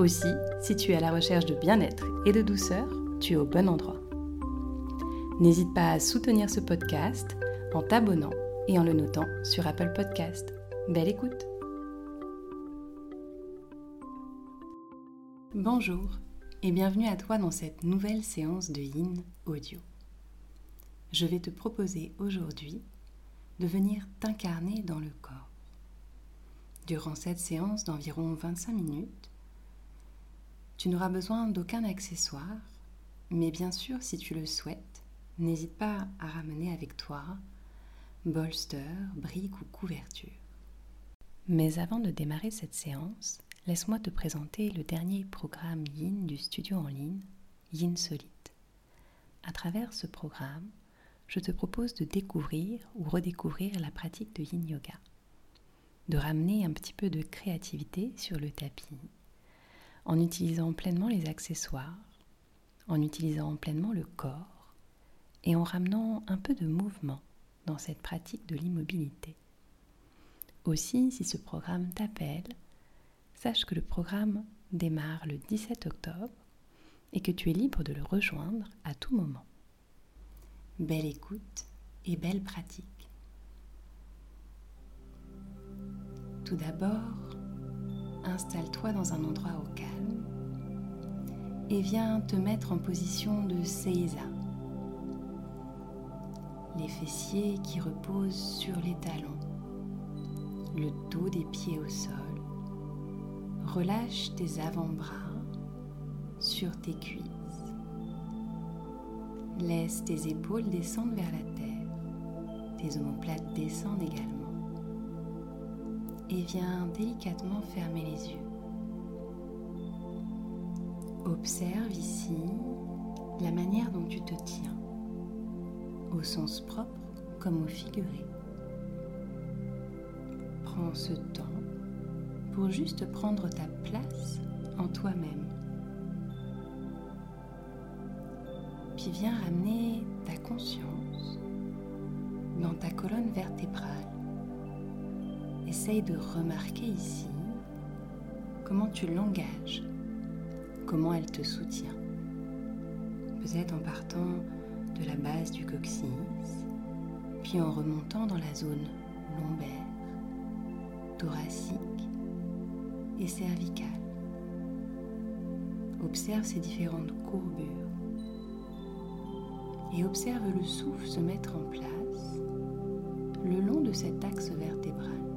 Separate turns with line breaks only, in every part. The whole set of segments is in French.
Aussi, si tu es à la recherche de bien-être et de douceur, tu es au bon endroit. N'hésite pas à soutenir ce podcast en t'abonnant et en le notant sur Apple Podcast. Belle écoute Bonjour et bienvenue à toi dans cette nouvelle séance de Yin Audio. Je vais te proposer aujourd'hui de venir t'incarner dans le corps. Durant cette séance d'environ 25 minutes, tu n'auras besoin d'aucun accessoire, mais bien sûr, si tu le souhaites, n'hésite pas à ramener avec toi bolster, briques ou couverture. Mais avant de démarrer cette séance, laisse-moi te présenter le dernier programme Yin du studio en ligne, Yin Solite. À travers ce programme, je te propose de découvrir ou redécouvrir la pratique de Yin Yoga, de ramener un petit peu de créativité sur le tapis, en utilisant pleinement les accessoires, en utilisant pleinement le corps et en ramenant un peu de mouvement dans cette pratique de l'immobilité. Aussi, si ce programme t'appelle, sache que le programme démarre le 17 octobre et que tu es libre de le rejoindre à tout moment. Belle écoute et belle pratique. Tout d'abord, installe-toi dans un endroit au calme et viens te mettre en position de Seiza. Les fessiers qui reposent sur les talons, le dos des pieds au sol. Relâche tes avant-bras sur tes cuisses. Laisse tes épaules descendre vers la terre. Tes omoplates descendent également et viens délicatement fermer les yeux. Observe ici la manière dont tu te tiens, au sens propre comme au figuré. Prends ce temps pour juste prendre ta place en toi-même. Puis viens ramener ta conscience dans ta colonne vertébrale essaye de remarquer ici comment tu l'engages, comment elle te soutient. Peut-être en partant de la base du coccyx, puis en remontant dans la zone lombaire, thoracique et cervicale. Observe ces différentes courbures et observe le souffle se mettre en place le long de cet axe vertébral.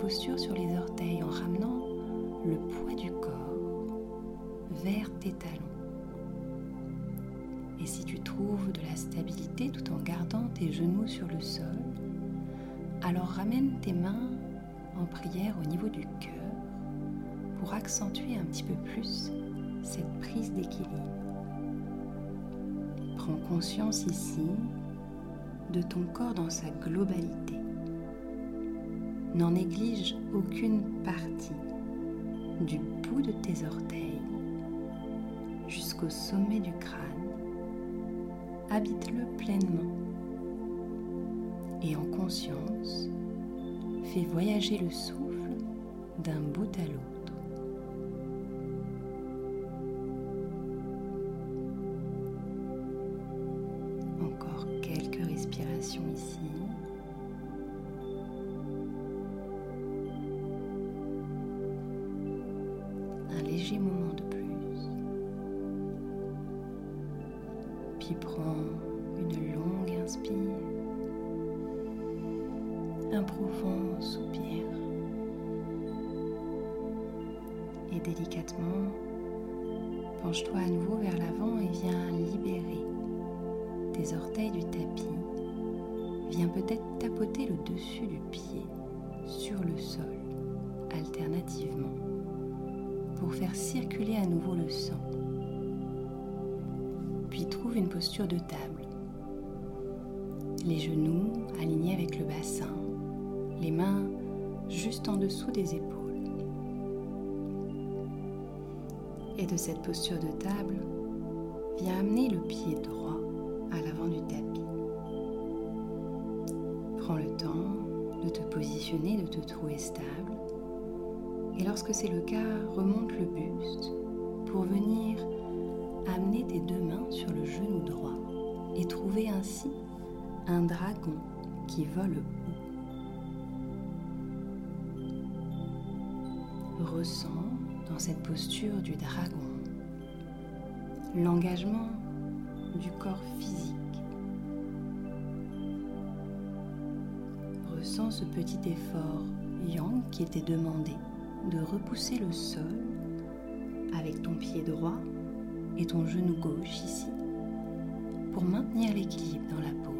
Posture sur les orteils en ramenant le poids du corps vers tes talons. Et si tu trouves de la stabilité tout en gardant tes genoux sur le sol, alors ramène tes mains en prière au niveau du cœur pour accentuer un petit peu plus cette prise d'équilibre. Prends conscience ici de ton corps dans sa globalité. N'en néglige aucune partie, du bout de tes orteils jusqu'au sommet du crâne habite-le pleinement. Et en conscience, fais voyager le souffle d'un bout à l'autre. Délicatement penche-toi à nouveau vers l'avant et viens libérer tes orteils du tapis. Viens peut-être tapoter le dessus du pied sur le sol alternativement pour faire circuler à nouveau le sang. Puis trouve une posture de table. Les genoux alignés avec le bassin, les mains juste en dessous des épaules. Et de cette posture de table, viens amener le pied droit à l'avant du tapis. Prends le temps de te positionner, de te trouver stable. Et lorsque c'est le cas, remonte le buste pour venir amener tes deux mains sur le genou droit et trouver ainsi un dragon qui vole haut. Ressens cette posture du dragon l'engagement du corps physique. Ressens ce petit effort yang qui était demandé de repousser le sol avec ton pied droit et ton genou gauche ici pour maintenir l'équilibre dans la pose.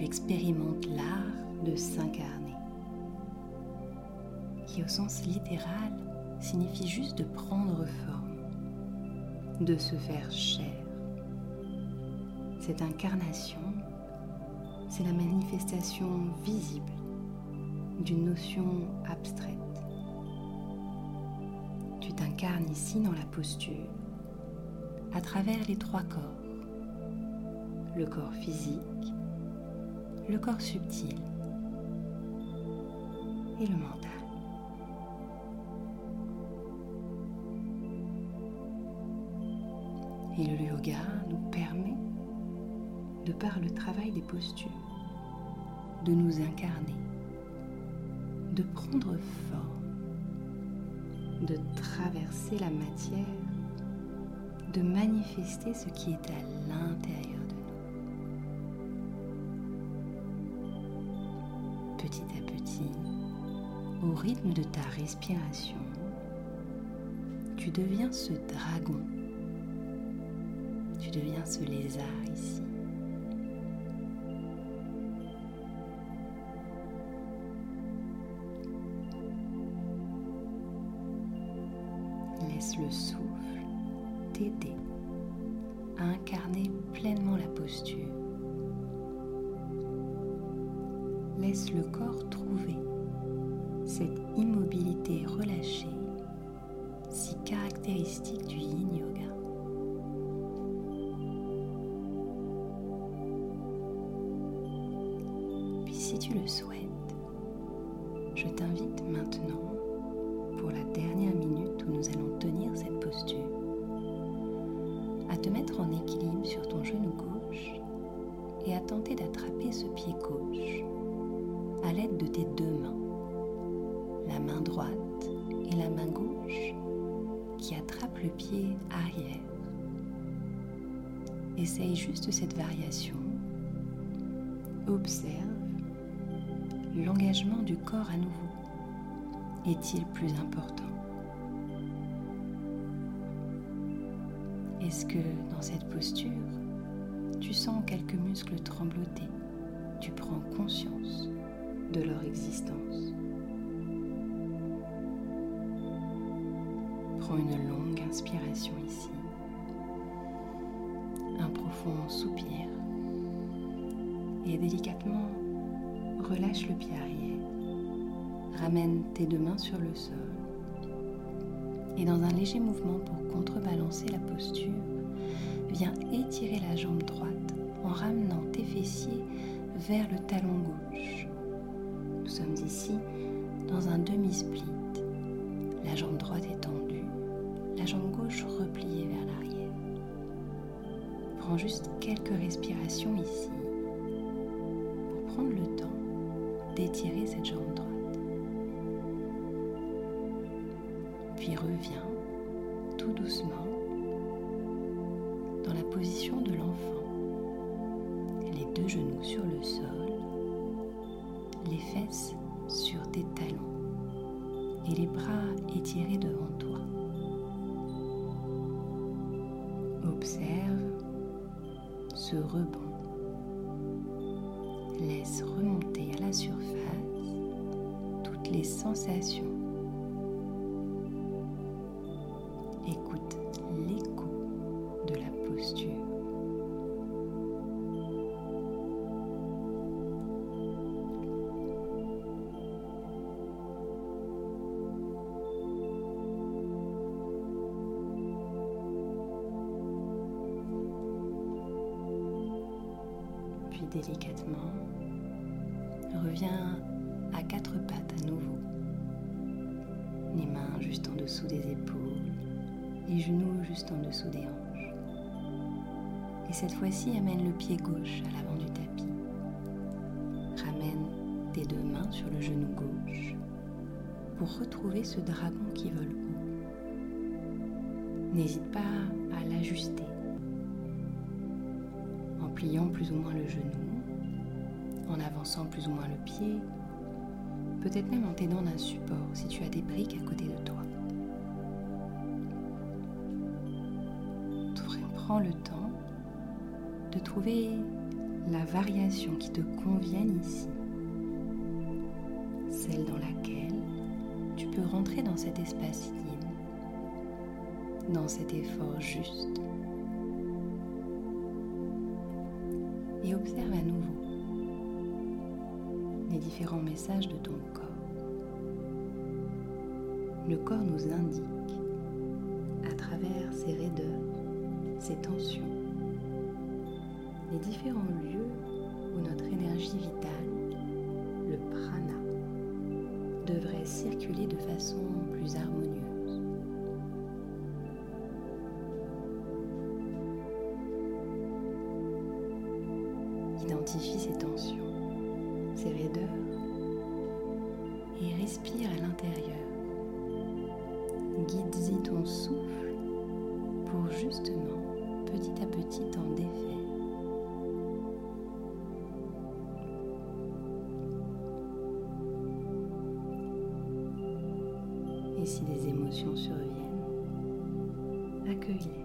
Tu expérimentes l'art de s'incarner, qui au sens littéral signifie juste de prendre forme, de se faire chair. Cette incarnation, c'est la manifestation visible d'une notion abstraite. Tu t'incarnes ici dans la posture à travers les trois corps. Le corps physique, le corps subtil et le mental. Et le yoga nous permet de par le travail des postures, de nous incarner, de prendre forme, de traverser la matière, de manifester ce qui est à l'intérieur au rythme de ta respiration, tu deviens ce dragon, tu deviens ce lézard ici. Laisse le souffle t'aider à incarner pleinement la posture. Laisse le corps trouver immobilité relâchée si caractéristique du yin yoga. Puis si tu le souhaites, je t'invite maintenant pour la dernière minute où nous allons tenir cette posture, à te mettre en équilibre sur ton genou gauche et à tenter d'attraper ce pied gauche à l'aide de tes deux mains, main droite et la main gauche qui attrapent le pied arrière. Essaye juste cette variation. Observe l'engagement du corps à nouveau est-il plus important? Est-ce que dans cette posture, tu sens quelques muscles trembloter? Tu prends conscience de leur existence? Une longue inspiration ici, un profond soupir et délicatement relâche le pied arrière. Ramène tes deux mains sur le sol et dans un léger mouvement pour contrebalancer la posture, viens étirer la jambe droite en ramenant tes fessiers vers le talon gauche. Nous sommes ici dans un demi-split. La jambe droite est la jambe gauche repliée vers l'arrière. Prends juste quelques respirations ici d'étirer cette jambe droite. Puis reviens tout doucement dans la position de l'enfant. Les deux genoux sur le sol, les fesses sur tes talons et les bras étirés devant toi. Observe ce rebond. Laisse remonter à la surface toutes les sensations Amène le pied gauche à l'avant du tapis. Ramène tes deux mains sur le genou gauche pour retrouver ce dragon qui vole haut. N'hésite pas à l'ajuster pliant plus ou moins le genou, en avançant plus ou moins le pied, peut-être même en t'aidant d'un support si tu as des briques à côté de toi. Prends le temps de trouver la variation qui te convienne ici, celle dans laquelle tu peux rentrer dans cet espace yin, dans cet effort juste et observe à nouveau les différents messages de ton corps. Le corps nous indique, à travers ses raideurs, ses tensions, les différents lieux où notre énergie vitale, le prana, devrait circuler de façon plus harmonieuse. Si des émotions surviennent, accueille-les.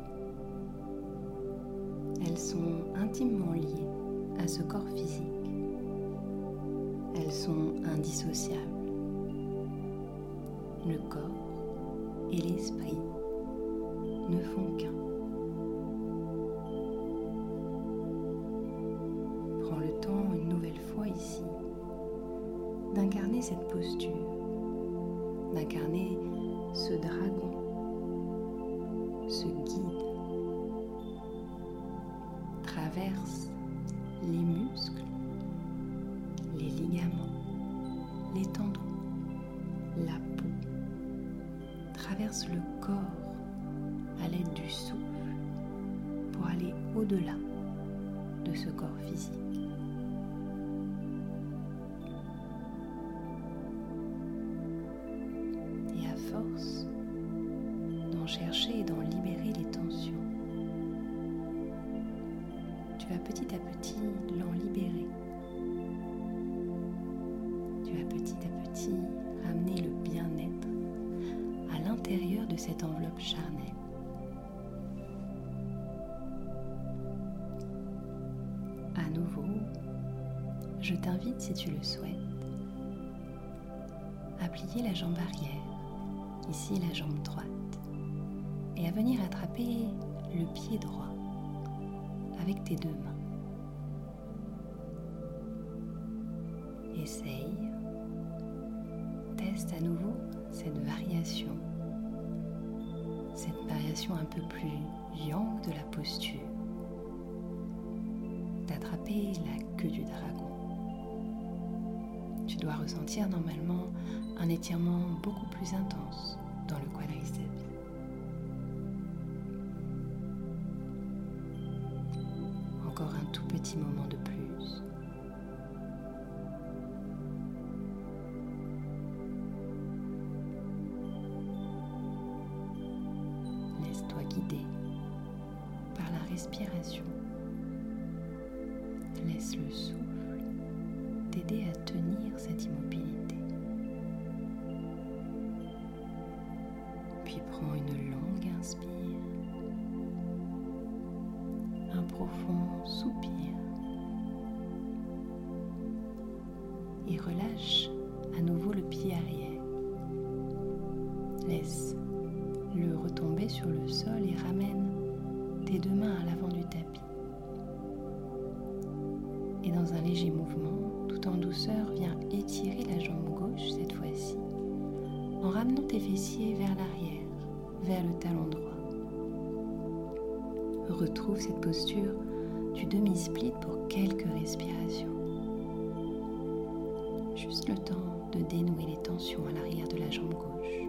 Elles sont intimement liées à ce corps physique. Elles sont indissociables. Le corps et l'esprit ne font qu'un. Traverse les muscles, les ligaments, les tendons, la peau, traverse le corps à l'aide du souffle pour aller au-delà de ce corps physique. Si tu le souhaites, à la jambe arrière, ici la jambe droite, et à venir attraper le pied droit avec tes deux mains. Essaye, teste à nouveau cette variation, cette variation un peu plus yang de la posture, d'attraper la queue du dragon. Tu dois ressentir normalement un étirement beaucoup plus intense dans le quadriceps. encore un tout petit moment de plus. Prends une longue inspire, un profond soupir et relâche à nouveau le pied arrière. Laisse le retomber sur le sol et ramène tes deux mains à l'avant du tapis. Et dans un léger mouvement, tout en douceur, viens étirer la jambe gauche cette fois-ci en ramenant tes fessiers vers l'arrière, vers le talon droit. Retrouve cette posture du demi-split pour quelques respirations. Juste le temps de dénouer les tensions à l'arrière de la jambe gauche.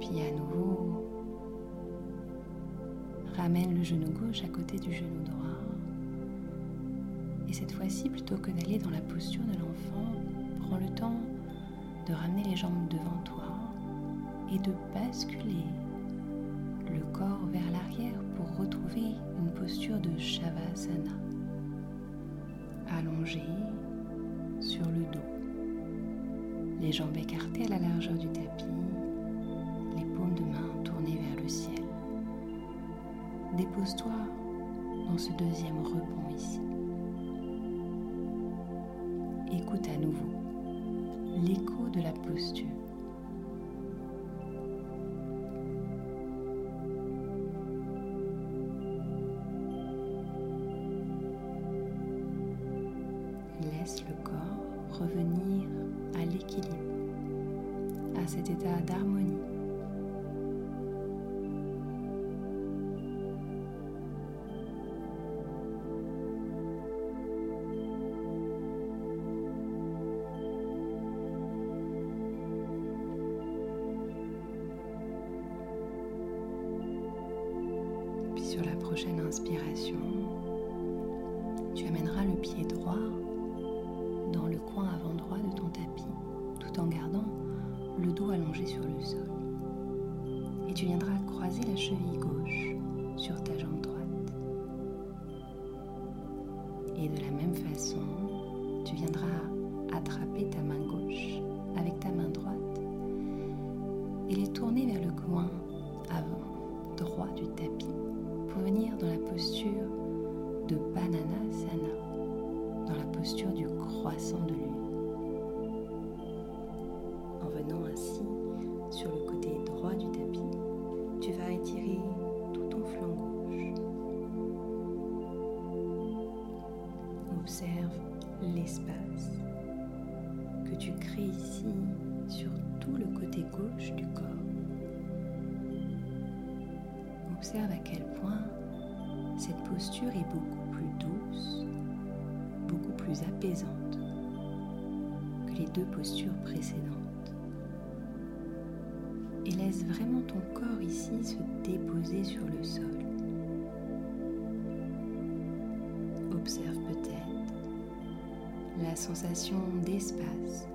Puis à nouveau, ramène le genou gauche à côté du genou droit. Et cette fois-ci, plutôt que d'aller dans la posture de l'enfant, prends le temps de ramener les jambes devant toi et de basculer le corps vers l'arrière pour retrouver une posture de Shavasana. Allongé sur le dos, les jambes écartées à la largeur du tapis, les paumes de main tournées vers le ciel. Dépose-toi dans ce deuxième rebond ici. L'écho de la posture. Le sol. Et tu viendras croiser la cheville gauche sur ta jambe droite. Et de la même façon, tu viendras attraper Observe à quel point cette posture est beaucoup plus douce, beaucoup plus apaisante que les deux postures précédentes. Et laisse vraiment ton corps ici se déposer sur le sol. Observe peut-être la sensation d'espace,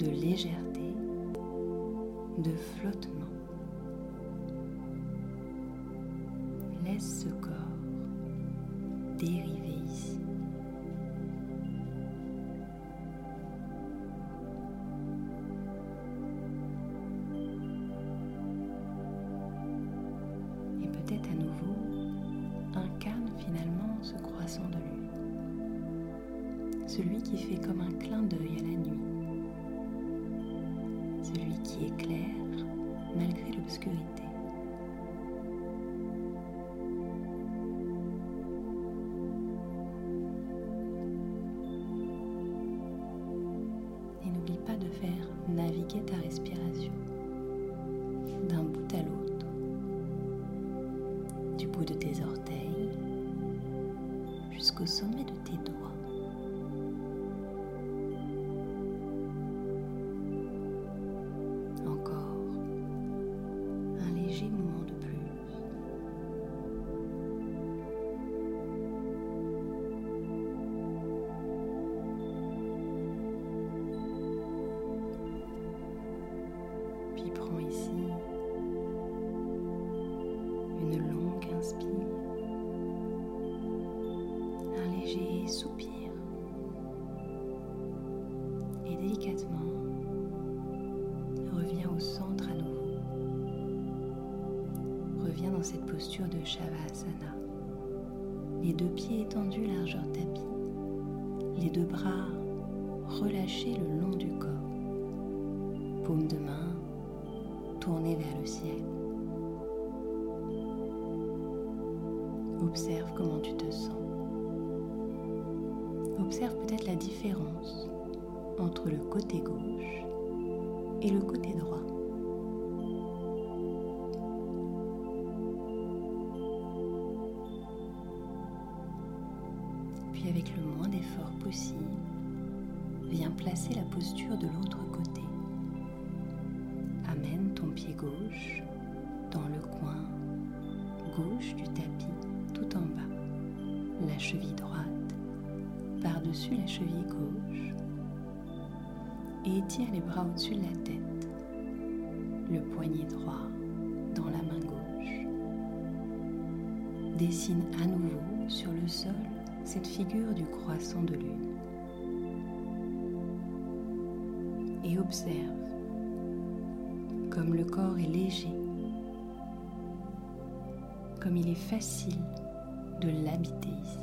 de légèreté, de flottement. De lune. Celui qui fait comme un clin d'œil à la nuit. Celui qui éclaire malgré l'obscurité. De Shavasana. Les deux pieds étendus largeur tapis, les deux bras relâchés le long du corps, paume de main tournée vers le ciel. Observe comment tu te sens. Observe peut-être la différence entre le côté gauche et le côté droit. Placer la posture de l'autre côté. Amène ton pied gauche dans le coin gauche du tapis tout en bas, la cheville droite par-dessus la cheville gauche et étire les bras au-dessus de la tête, le poignet droit dans la main gauche. Dessine à nouveau sur le sol cette figure du croissant de lune. Et observe comme le corps est léger, comme il est facile de l'habiter ici.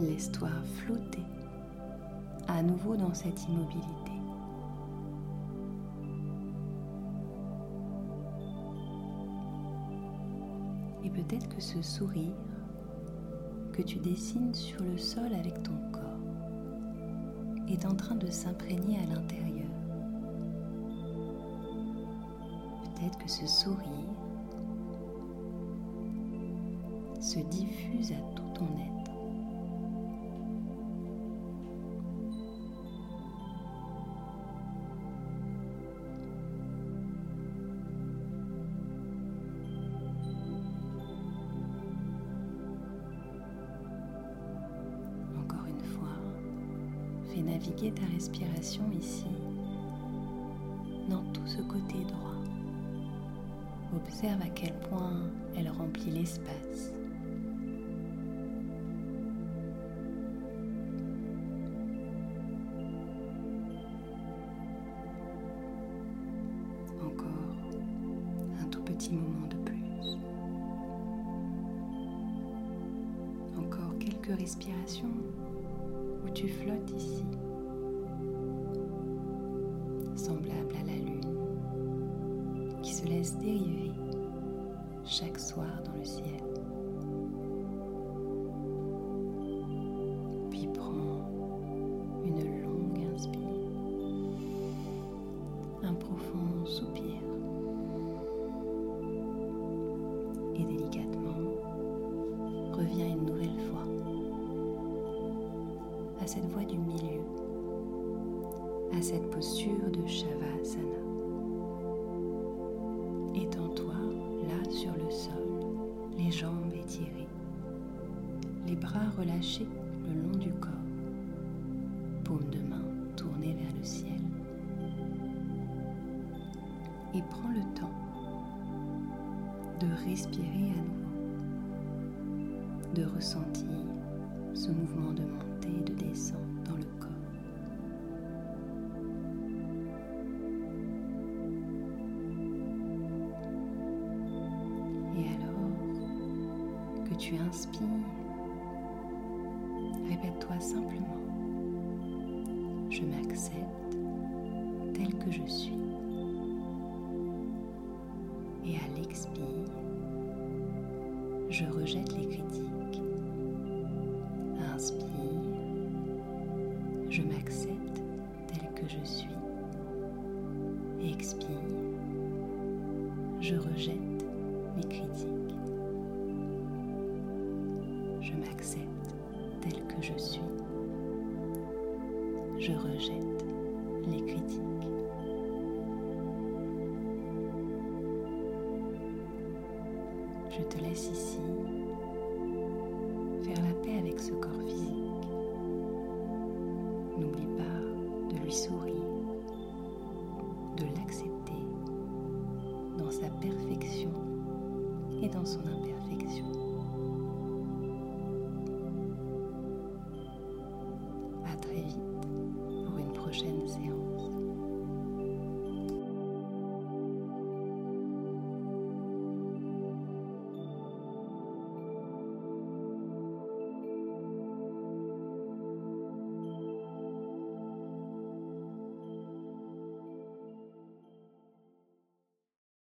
Laisse-toi flotter à nouveau dans cette immobilité. Et peut-être que ce sourire que tu dessines sur le sol avec ton est en train de s'imprégner à l'intérieur. Peut-être que ce sourire se diffuse à tout ton être. Naviguer ta respiration ici, dans tout ce côté droit. Observe à quel point elle remplit l'espace. Se laisse dériver chaque soir dans le ciel. Puis prends une longue inspire, un profond soupir et délicatement reviens une nouvelle fois à cette voie du milieu à cette posture de Shavasana. Bras relâchés le long du corps, paume de main tournée vers le ciel. Et prends le temps de respirer à nouveau, de ressentir ce mouvement de montée et de descente dans le corps. tu inspires, simplement, je m'accepte tel que je suis. Et à l'expire, je rejette les critiques. Inspire, je m'accepte tel que je suis. Expire, je rejette les critiques. Je m'accepte je suis. Je rejette les critiques. Je te laisse ici faire la paix avec ce corps physique. N'oublie pas de lui sourire